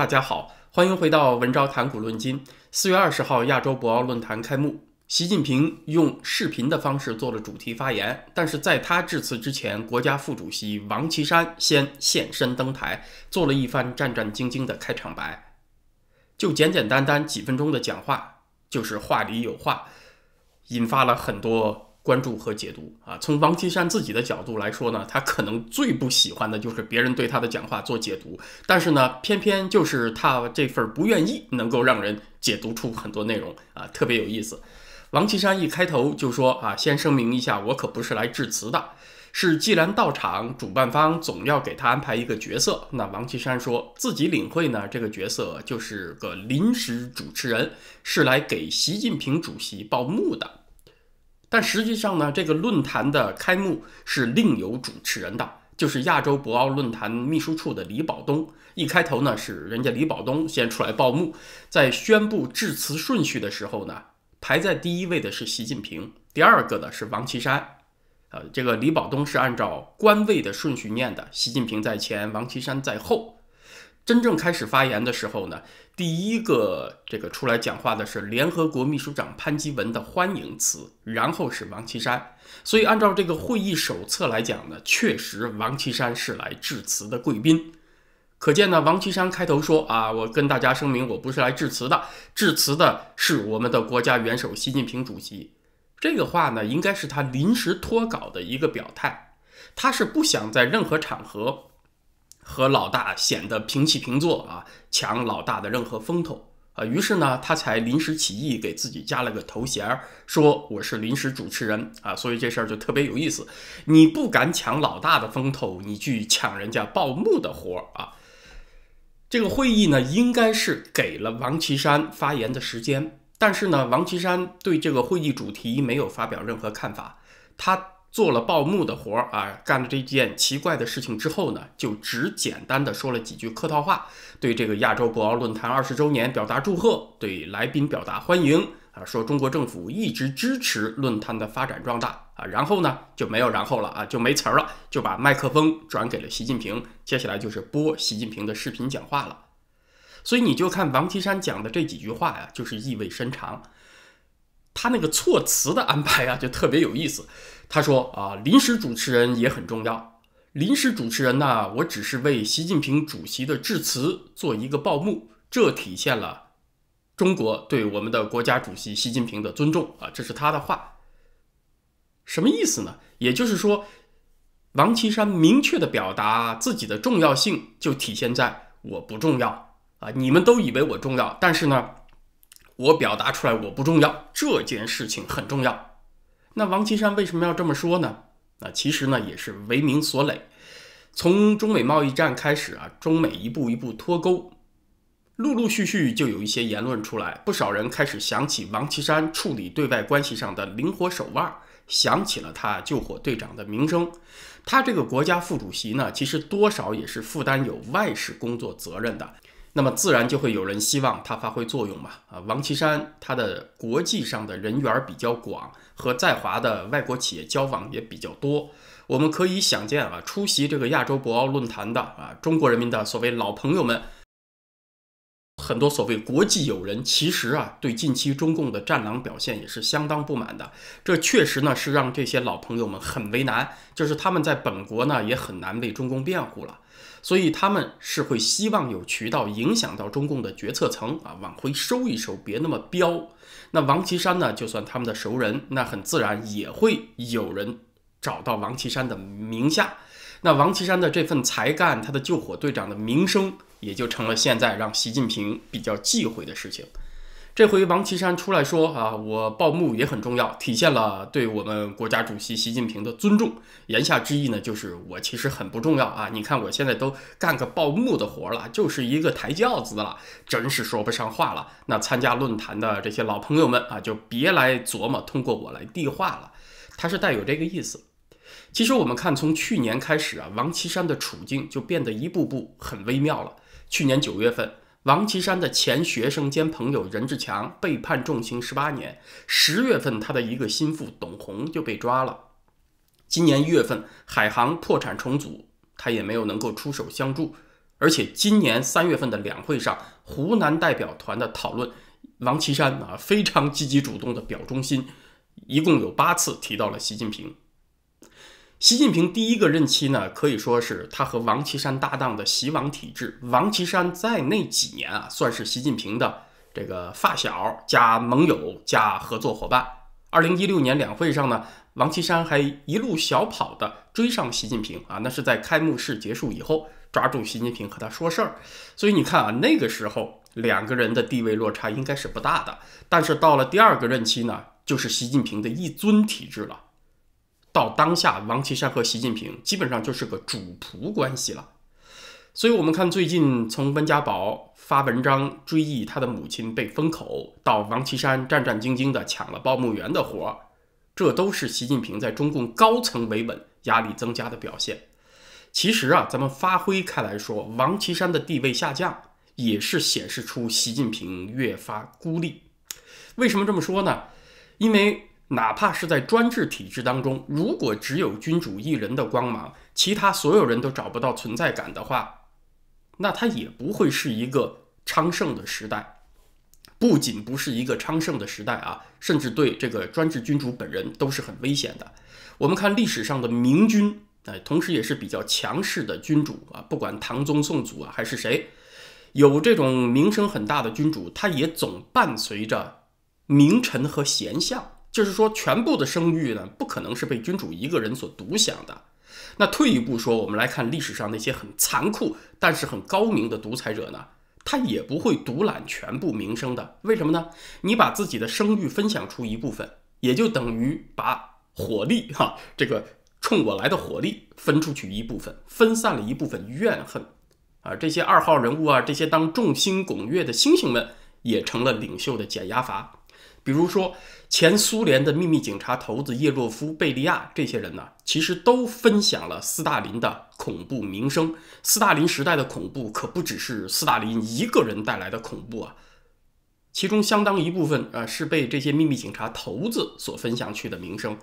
大家好，欢迎回到文昭谈古论今。四月二十号，亚洲博鳌论坛开幕，习近平用视频的方式做了主题发言。但是在他致辞之前，国家副主席王岐山先现身登台，做了一番战战兢兢的开场白。就简简单单几分钟的讲话，就是话里有话，引发了很多。关注和解读啊，从王岐山自己的角度来说呢，他可能最不喜欢的就是别人对他的讲话做解读，但是呢，偏偏就是他这份不愿意，能够让人解读出很多内容啊，特别有意思。王岐山一开头就说啊，先声明一下，我可不是来致辞的，是既然到场，主办方总要给他安排一个角色。那王岐山说自己领会呢，这个角色就是个临时主持人，是来给习近平主席报幕的。但实际上呢，这个论坛的开幕是另有主持人的，就是亚洲博鳌论坛秘书处的李保东。一开头呢，是人家李保东先出来报幕，在宣布致辞顺序的时候呢，排在第一位的是习近平，第二个的是王岐山。呃，这个李保东是按照官位的顺序念的，习近平在前，王岐山在后。真正开始发言的时候呢，第一个这个出来讲话的是联合国秘书长潘基文的欢迎词，然后是王岐山。所以按照这个会议手册来讲呢，确实王岐山是来致辞的贵宾。可见呢，王岐山开头说啊，我跟大家声明，我不是来致辞的，致辞的是我们的国家元首习近平主席。这个话呢，应该是他临时脱稿的一个表态，他是不想在任何场合。和老大显得平起平坐啊，抢老大的任何风头啊，于是呢，他才临时起意给自己加了个头衔儿，说我是临时主持人啊，所以这事儿就特别有意思。你不敢抢老大的风头，你去抢人家报幕的活儿啊。这个会议呢，应该是给了王岐山发言的时间，但是呢，王岐山对这个会议主题没有发表任何看法，他。做了报幕的活儿啊，干了这件奇怪的事情之后呢，就只简单的说了几句客套话，对这个亚洲博鳌论坛二十周年表达祝贺，对来宾表达欢迎啊，说中国政府一直支持论坛的发展壮大啊，然后呢就没有然后了啊，就没词儿了，就把麦克风转给了习近平，接下来就是播习近平的视频讲话了。所以你就看王岐山讲的这几句话呀，就是意味深长。他那个措辞的安排啊，就特别有意思。他说啊，临时主持人也很重要。临时主持人呢，我只是为习近平主席的致辞做一个报幕，这体现了中国对我们的国家主席习近平的尊重啊。这是他的话，什么意思呢？也就是说，王岐山明确的表达自己的重要性，就体现在我不重要啊。你们都以为我重要，但是呢？我表达出来我不重要，这件事情很重要。那王岐山为什么要这么说呢？那其实呢也是为民所累。从中美贸易战开始啊，中美一步一步脱钩，陆陆续续就有一些言论出来，不少人开始想起王岐山处理对外关系上的灵活手腕，想起了他救火队长的名声。他这个国家副主席呢，其实多少也是负担有外事工作责任的。那么自然就会有人希望他发挥作用嘛？啊，王岐山他的国际上的人缘比较广，和在华的外国企业交往也比较多。我们可以想见啊，出席这个亚洲博鳌论坛的啊，中国人民的所谓老朋友们，很多所谓国际友人，其实啊，对近期中共的战狼表现也是相当不满的。这确实呢，是让这些老朋友们很为难，就是他们在本国呢，也很难为中共辩护了。所以他们是会希望有渠道影响到中共的决策层啊，往回收一收，别那么彪。那王岐山呢，就算他们的熟人，那很自然也会有人找到王岐山的名下。那王岐山的这份才干，他的救火队长的名声，也就成了现在让习近平比较忌讳的事情。这回王岐山出来说啊，我报幕也很重要，体现了对我们国家主席习近平的尊重。言下之意呢，就是我其实很不重要啊。你看我现在都干个报幕的活了，就是一个抬轿子的了，真是说不上话了。那参加论坛的这些老朋友们啊，就别来琢磨通过我来递话了。他是带有这个意思。其实我们看，从去年开始啊，王岐山的处境就变得一步步很微妙了。去年九月份。王岐山的前学生兼朋友任志强被判重刑十八年。十月份，他的一个心腹董红就被抓了。今年一月份，海航破产重组，他也没有能够出手相助。而且今年三月份的两会上，湖南代表团的讨论，王岐山啊非常积极主动的表忠心，一共有八次提到了习近平。习近平第一个任期呢，可以说是他和王岐山搭档的习王体制。王岐山在那几年啊，算是习近平的这个发小加盟友加合作伙伴。二零一六年两会上呢，王岐山还一路小跑的追上习近平啊，那是在开幕式结束以后。抓住习近平和他说事儿，所以你看啊，那个时候两个人的地位落差应该是不大的。但是到了第二个任期呢，就是习近平的一尊体制了。到当下，王岐山和习近平基本上就是个主仆关系了。所以，我们看最近从温家宝发文章追忆他的母亲被封口，到王岐山战战兢兢地抢了报幕员的活儿，这都是习近平在中共高层维稳压力增加的表现。其实啊，咱们发挥开来说，王岐山的地位下降，也是显示出习近平越发孤立。为什么这么说呢？因为哪怕是在专制体制当中，如果只有君主一人的光芒，其他所有人都找不到存在感的话，那他也不会是一个昌盛的时代。不仅不是一个昌盛的时代啊，甚至对这个专制君主本人都是很危险的。我们看历史上的明君。哎，同时也是比较强势的君主啊，不管唐宗宋祖啊还是谁，有这种名声很大的君主，他也总伴随着名臣和贤相，就是说全部的声誉呢，不可能是被君主一个人所独享的。那退一步说，我们来看历史上那些很残酷但是很高明的独裁者呢，他也不会独揽全部名声的。为什么呢？你把自己的声誉分享出一部分，也就等于把火力哈这个。冲我来的火力分出去一部分，分散了一部分怨恨，啊，这些二号人物啊，这些当众星拱月的星星们，也成了领袖的减压阀。比如说，前苏联的秘密警察头子叶洛夫、贝利亚这些人呢，其实都分享了斯大林的恐怖名声。斯大林时代的恐怖可不只是斯大林一个人带来的恐怖啊，其中相当一部分啊是被这些秘密警察头子所分享去的名声。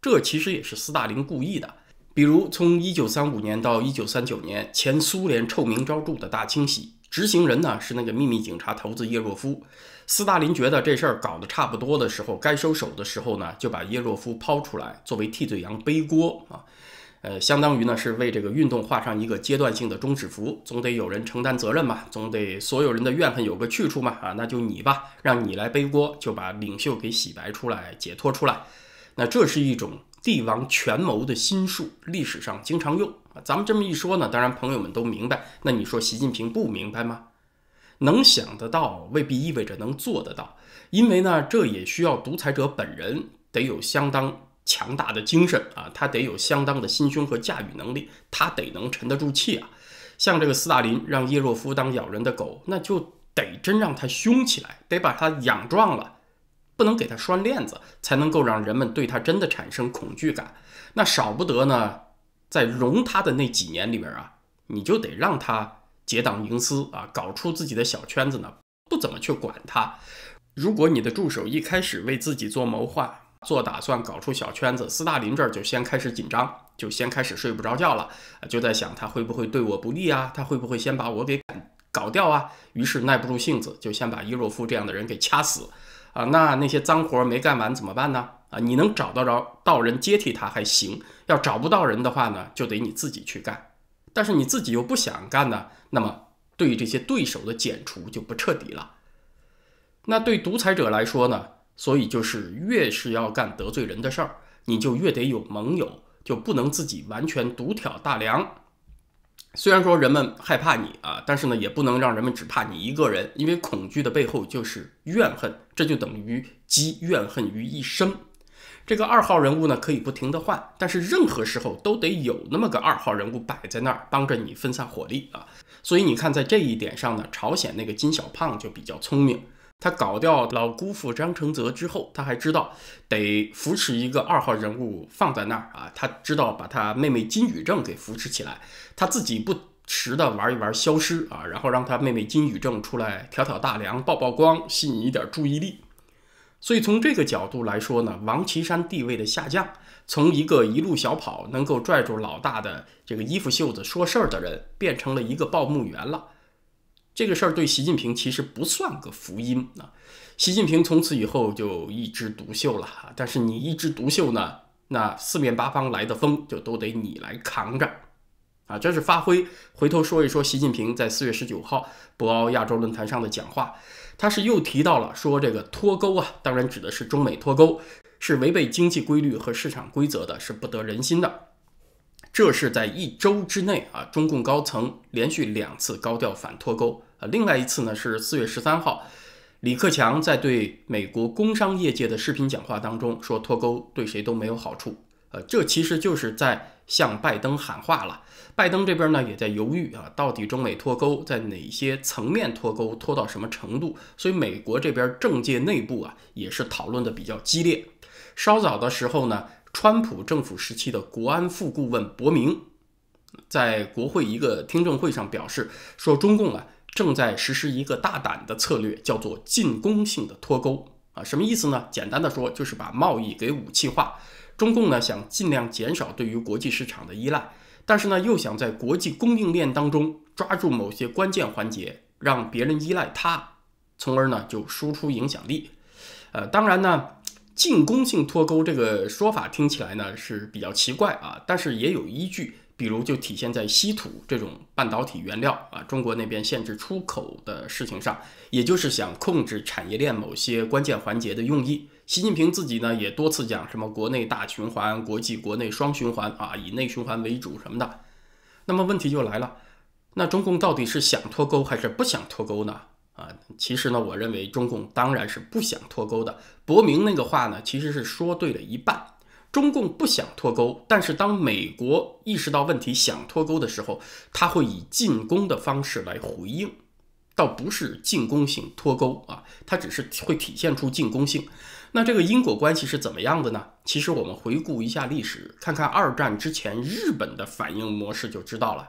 这其实也是斯大林故意的，比如从一九三五年到一九三九年，前苏联臭名昭著的大清洗，执行人呢是那个秘密警察头子叶若夫。斯大林觉得这事儿搞得差不多的时候，该收手的时候呢，就把叶若夫抛出来作为替罪羊背锅啊，呃，相当于呢是为这个运动画上一个阶段性的终止符，总得有人承担责任嘛，总得所有人的怨恨有个去处嘛啊，那就你吧，让你来背锅，就把领袖给洗白出来，解脱出来。那这是一种帝王权谋的心术，历史上经常用啊。咱们这么一说呢，当然朋友们都明白。那你说习近平不明白吗？能想得到，未必意味着能做得到，因为呢，这也需要独裁者本人得有相当强大的精神啊，他得有相当的心胸和驾驭能力，他得能沉得住气啊。像这个斯大林让叶若夫当咬人的狗，那就得真让他凶起来，得把他养壮了。不能给他拴链子，才能够让人们对他真的产生恐惧感。那少不得呢，在容他的那几年里边啊，你就得让他结党营私啊，搞出自己的小圈子呢，不怎么去管他。如果你的助手一开始为自己做谋划、做打算，搞出小圈子，斯大林这儿就先开始紧张，就先开始睡不着觉了，就在想他会不会对我不利啊？他会不会先把我给搞掉啊？于是耐不住性子，就先把伊洛夫这样的人给掐死。啊，那那些脏活没干完怎么办呢？啊，你能找到着到人接替他还行，要找不到人的话呢，就得你自己去干。但是你自己又不想干呢，那么对于这些对手的剪除就不彻底了。那对独裁者来说呢，所以就是越是要干得罪人的事儿，你就越得有盟友，就不能自己完全独挑大梁。虽然说人们害怕你啊，但是呢，也不能让人们只怕你一个人，因为恐惧的背后就是怨恨，这就等于积怨恨于一身。这个二号人物呢，可以不停的换，但是任何时候都得有那么个二号人物摆在那儿，帮着你分散火力啊。所以你看，在这一点上呢，朝鲜那个金小胖就比较聪明。他搞掉老姑父张承泽之后，他还知道得扶持一个二号人物放在那儿啊。他知道把他妹妹金宇正给扶持起来，他自己不时的玩一玩消失啊，然后让他妹妹金宇正出来挑挑大梁、曝曝光，吸引一点注意力。所以从这个角度来说呢，王岐山地位的下降，从一个一路小跑能够拽住老大的这个衣服袖子说事儿的人，变成了一个报幕员了。这个事儿对习近平其实不算个福音啊。习近平从此以后就一枝独秀了。但是你一枝独秀呢，那四面八方来的风就都得你来扛着啊。这是发挥。回头说一说习近平在四月十九号博鳌亚洲论坛上的讲话。他是又提到了说这个脱钩啊，当然指的是中美脱钩，是违背经济规律和市场规则的，是不得人心的。这是在一周之内啊，中共高层连续两次高调反脱钩啊。另外一次呢是四月十三号，李克强在对美国工商业界的视频讲话当中说脱钩对谁都没有好处。呃，这其实就是在向拜登喊话了。拜登这边呢也在犹豫啊，到底中美脱钩在哪些层面脱钩，脱到什么程度？所以美国这边政界内部啊也是讨论的比较激烈。稍早的时候呢，川普政府时期的国安副顾问伯明在国会一个听证会上表示说，中共啊正在实施一个大胆的策略，叫做进攻性的脱钩啊，什么意思呢？简单的说就是把贸易给武器化。中共呢想尽量减少对于国际市场的依赖，但是呢又想在国际供应链当中抓住某些关键环节，让别人依赖它，从而呢就输出影响力。呃，当然呢，进攻性脱钩这个说法听起来呢是比较奇怪啊，但是也有依据。比如就体现在稀土这种半导体原料啊，中国那边限制出口的事情上，也就是想控制产业链某些关键环节的用意。习近平自己呢也多次讲什么国内大循环、国际国内双循环啊，以内循环为主什么的。那么问题就来了，那中共到底是想脱钩还是不想脱钩呢？啊，其实呢，我认为中共当然是不想脱钩的。伯明那个话呢，其实是说对了一半。中共不想脱钩，但是当美国意识到问题想脱钩的时候，他会以进攻的方式来回应，倒不是进攻性脱钩啊，它只是会体现出进攻性。那这个因果关系是怎么样的呢？其实我们回顾一下历史，看看二战之前日本的反应模式就知道了。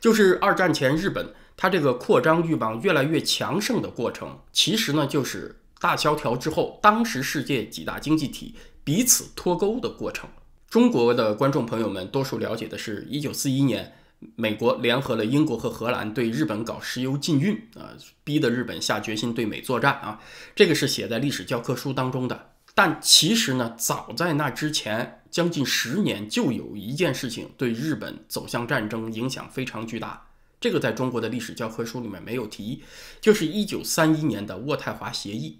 就是二战前日本它这个扩张欲望越来越强盛的过程，其实呢就是大萧条之后，当时世界几大经济体。彼此脱钩的过程。中国的观众朋友们多数了解的是，一九四一年，美国联合了英国和荷兰对日本搞石油禁运啊，逼得日本下决心对美作战啊。这个是写在历史教科书当中的。但其实呢，早在那之前将近十年，就有一件事情对日本走向战争影响非常巨大。这个在中国的历史教科书里面没有提，就是一九三一年的渥太华协议。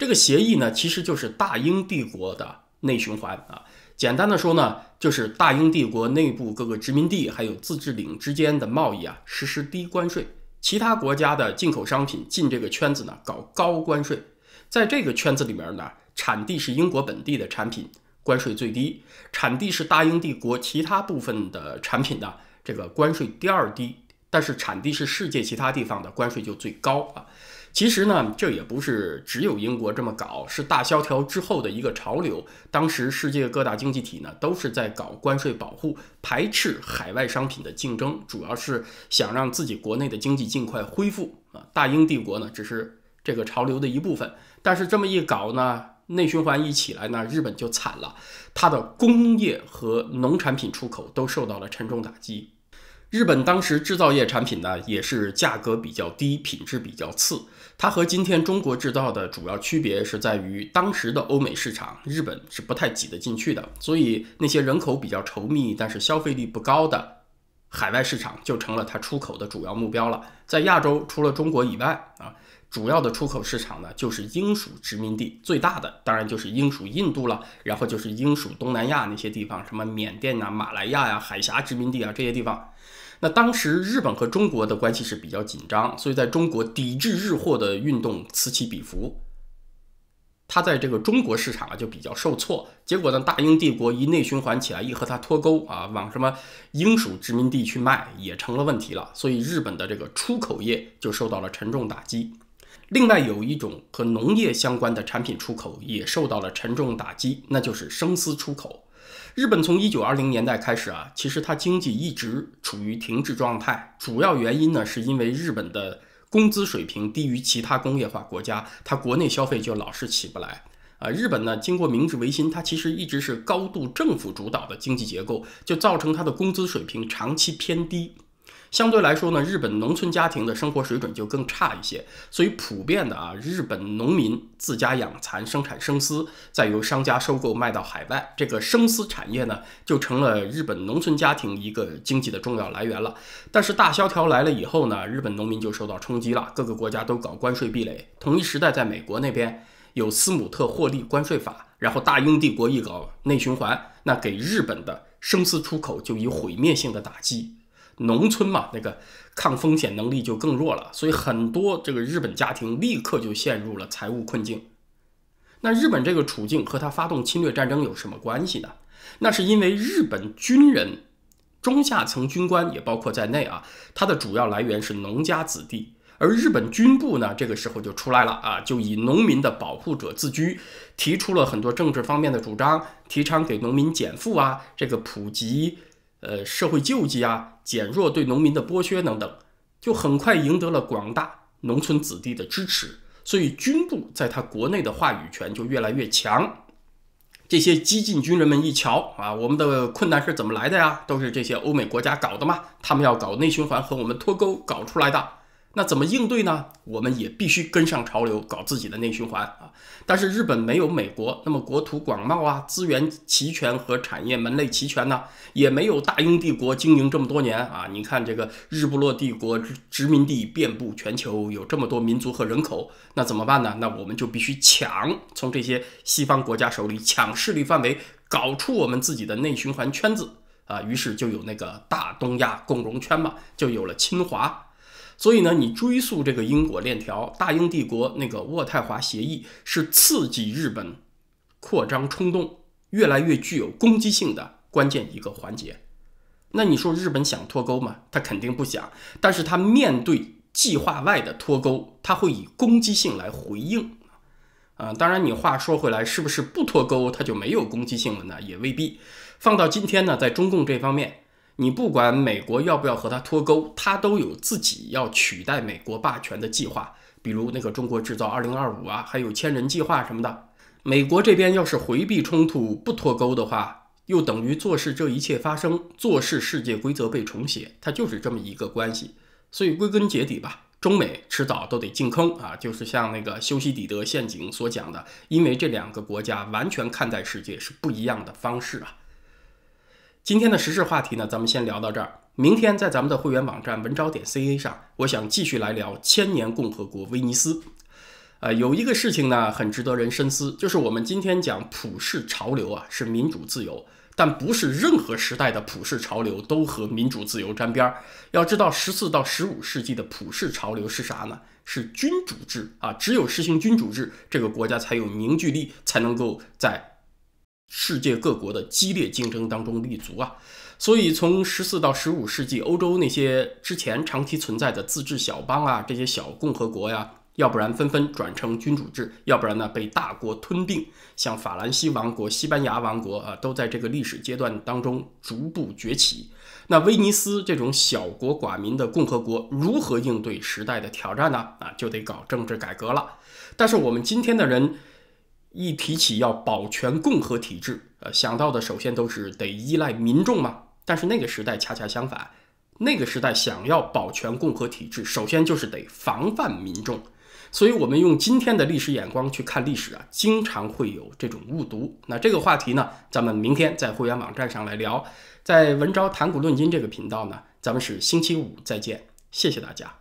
这个协议呢，其实就是大英帝国的内循环啊。简单的说呢，就是大英帝国内部各个殖民地还有自治领之间的贸易啊，实施低关税；其他国家的进口商品进这个圈子呢，搞高关税。在这个圈子里面呢，产地是英国本地的产品，关税最低；产地是大英帝国其他部分的产品呢，这个关税第二低。但是产地是世界其他地方的关税就最高啊。其实呢，这也不是只有英国这么搞，是大萧条之后的一个潮流。当时世界各大经济体呢都是在搞关税保护，排斥海外商品的竞争，主要是想让自己国内的经济尽快恢复啊。大英帝国呢只是这个潮流的一部分，但是这么一搞呢，内循环一起来呢，日本就惨了，它的工业和农产品出口都受到了沉重打击。日本当时制造业产品呢，也是价格比较低，品质比较次。它和今天中国制造的主要区别是在于，当时的欧美市场，日本是不太挤得进去的。所以那些人口比较稠密，但是消费力不高的海外市场，就成了它出口的主要目标了。在亚洲，除了中国以外啊，主要的出口市场呢，就是英属殖民地，最大的当然就是英属印度了，然后就是英属东南亚那些地方，什么缅甸呐、马来亚呀、海峡殖民地啊这些地方。那当时日本和中国的关系是比较紧张，所以在中国抵制日货的运动此起彼伏。它在这个中国市场啊就比较受挫。结果呢，大英帝国一内循环起来，一和它脱钩啊，往什么英属殖民地去卖也成了问题了。所以日本的这个出口业就受到了沉重打击。另外有一种和农业相关的产品出口也受到了沉重打击，那就是生丝出口。日本从一九二零年代开始啊，其实它经济一直处于停滞状态。主要原因呢，是因为日本的工资水平低于其他工业化国家，它国内消费就老是起不来。啊，日本呢，经过明治维新，它其实一直是高度政府主导的经济结构，就造成它的工资水平长期偏低。相对来说呢，日本农村家庭的生活水准就更差一些，所以普遍的啊，日本农民自家养蚕生产生丝，再由商家收购卖到海外，这个生丝产业呢，就成了日本农村家庭一个经济的重要来源了。但是大萧条来了以后呢，日本农民就受到冲击了，各个国家都搞关税壁垒。同一时代，在美国那边有斯姆特获利关税法，然后大英帝国一搞内循环，那给日本的生丝出口就以毁灭性的打击。农村嘛，那个抗风险能力就更弱了，所以很多这个日本家庭立刻就陷入了财务困境。那日本这个处境和他发动侵略战争有什么关系呢？那是因为日本军人中下层军官也包括在内啊，他的主要来源是农家子弟，而日本军部呢，这个时候就出来了啊，就以农民的保护者自居，提出了很多政治方面的主张，提倡给农民减负啊，这个普及。呃，社会救济啊，减弱对农民的剥削等等，就很快赢得了广大农村子弟的支持。所以军部在他国内的话语权就越来越强。这些激进军人们一瞧啊，我们的困难是怎么来的呀？都是这些欧美国家搞的嘛，他们要搞内循环和我们脱钩搞出来的。那怎么应对呢？我们也必须跟上潮流，搞自己的内循环啊！但是日本没有美国那么国土广袤啊，资源齐全和产业门类齐全呢，也没有大英帝国经营这么多年啊！你看这个日不落帝国殖民地遍布全球，有这么多民族和人口，那怎么办呢？那我们就必须抢，从这些西方国家手里抢势力范围，搞出我们自己的内循环圈子啊！于是就有那个大东亚共荣圈嘛，就有了侵华。所以呢，你追溯这个因果链条，大英帝国那个渥太华协议是刺激日本扩张冲动越来越具有攻击性的关键一个环节。那你说日本想脱钩吗？他肯定不想。但是他面对计划外的脱钩，他会以攻击性来回应。啊，当然你话说回来，是不是不脱钩他就没有攻击性了呢？也未必。放到今天呢，在中共这方面。你不管美国要不要和他脱钩，他都有自己要取代美国霸权的计划，比如那个中国制造二零二五啊，还有千人计划什么的。美国这边要是回避冲突不脱钩的话，又等于坐视这一切发生，坐视世界规则被重写，它就是这么一个关系。所以归根结底吧，中美迟早都得进坑啊，就是像那个修昔底德陷阱所讲的，因为这两个国家完全看待世界是不一样的方式啊。今天的时事话题呢，咱们先聊到这儿。明天在咱们的会员网站文招点 ca 上，我想继续来聊千年共和国威尼斯。呃，有一个事情呢，很值得人深思，就是我们今天讲普世潮流啊，是民主自由，但不是任何时代的普世潮流都和民主自由沾边儿。要知道，十四到十五世纪的普世潮流是啥呢？是君主制啊，只有实行君主制，这个国家才有凝聚力，才能够在。世界各国的激烈竞争当中立足啊，所以从十四到十五世纪，欧洲那些之前长期存在的自治小邦啊，这些小共和国呀，要不然纷纷转成君主制，要不然呢被大国吞并。像法兰西王国、西班牙王国啊，都在这个历史阶段当中逐步崛起。那威尼斯这种小国寡民的共和国，如何应对时代的挑战呢？啊，就得搞政治改革了。但是我们今天的人。一提起要保全共和体制，呃，想到的首先都是得依赖民众嘛。但是那个时代恰恰相反，那个时代想要保全共和体制，首先就是得防范民众。所以，我们用今天的历史眼光去看历史啊，经常会有这种误读。那这个话题呢，咱们明天在会员网站上来聊。在文昭谈古论今这个频道呢，咱们是星期五再见，谢谢大家。